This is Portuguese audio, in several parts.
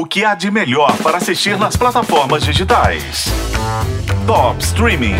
O que há de melhor para assistir nas plataformas digitais? Top Streaming.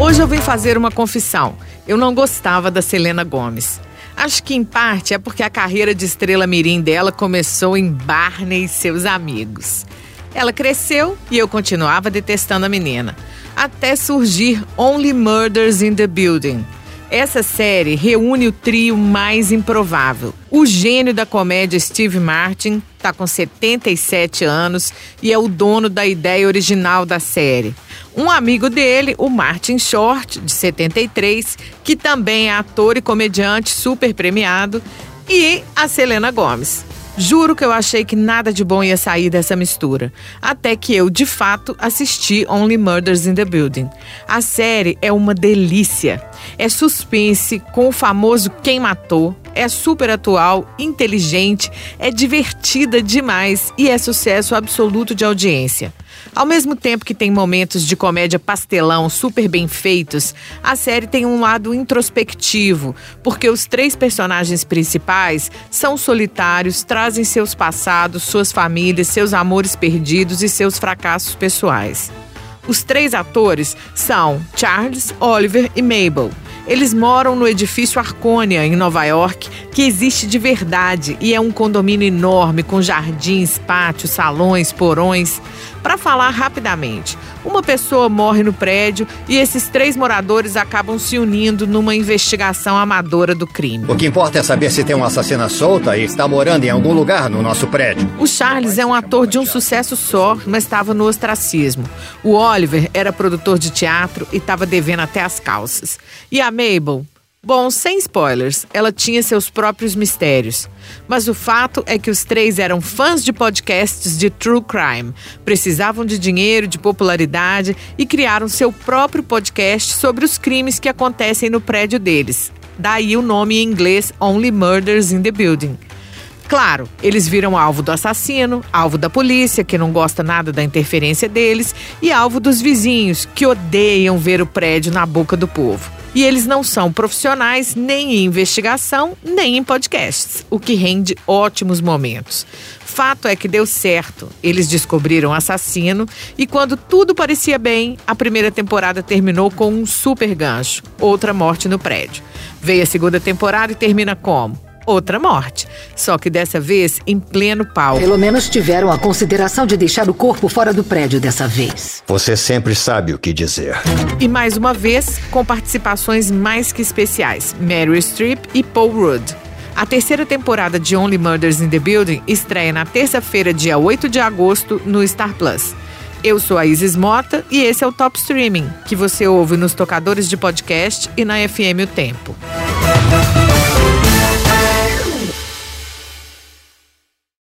Hoje eu vim fazer uma confissão. Eu não gostava da Selena Gomes. Acho que em parte é porque a carreira de estrela mirim dela começou em Barney e seus amigos. Ela cresceu e eu continuava detestando a menina, até surgir Only Murders in the Building. Essa série reúne o trio mais improvável. O gênio da comédia Steve Martin está com 77 anos e é o dono da ideia original da série. Um amigo dele, o Martin Short, de 73, que também é ator e comediante super premiado, e a Selena Gomes. Juro que eu achei que nada de bom ia sair dessa mistura. Até que eu, de fato, assisti Only Murders in the Building. A série é uma delícia. É suspense com o famoso Quem Matou. É super atual, inteligente, é divertida demais e é sucesso absoluto de audiência. Ao mesmo tempo que tem momentos de comédia pastelão super bem feitos, a série tem um lado introspectivo, porque os três personagens principais são solitários, trazem seus passados, suas famílias, seus amores perdidos e seus fracassos pessoais. Os três atores são Charles, Oliver e Mabel. Eles moram no edifício Arconia, em Nova York, que existe de verdade e é um condomínio enorme com jardins, pátios, salões, porões. Para falar rapidamente, uma pessoa morre no prédio e esses três moradores acabam se unindo numa investigação amadora do crime. O que importa é saber se tem uma assassina solta e está morando em algum lugar no nosso prédio. O Charles é um ator de um sucesso só, mas estava no ostracismo. O Oliver era produtor de teatro e estava devendo até as calças. E a Mabel? Bom, sem spoilers, ela tinha seus próprios mistérios. Mas o fato é que os três eram fãs de podcasts de true crime, precisavam de dinheiro, de popularidade e criaram seu próprio podcast sobre os crimes que acontecem no prédio deles. Daí o nome em inglês Only Murders in the Building. Claro, eles viram alvo do assassino, alvo da polícia, que não gosta nada da interferência deles, e alvo dos vizinhos, que odeiam ver o prédio na boca do povo. E eles não são profissionais nem em investigação, nem em podcasts, o que rende ótimos momentos. Fato é que deu certo. Eles descobriram o assassino e quando tudo parecia bem, a primeira temporada terminou com um super gancho, outra morte no prédio. Veio a segunda temporada e termina como? Outra morte. Só que dessa vez em pleno palco. Pelo menos tiveram a consideração de deixar o corpo fora do prédio dessa vez. Você sempre sabe o que dizer. E mais uma vez, com participações mais que especiais: Meryl Streep e Paul Rudd. A terceira temporada de Only Murders in the Building estreia na terça-feira, dia 8 de agosto, no Star Plus. Eu sou a Isis Mota e esse é o Top Streaming, que você ouve nos tocadores de podcast e na FM O Tempo.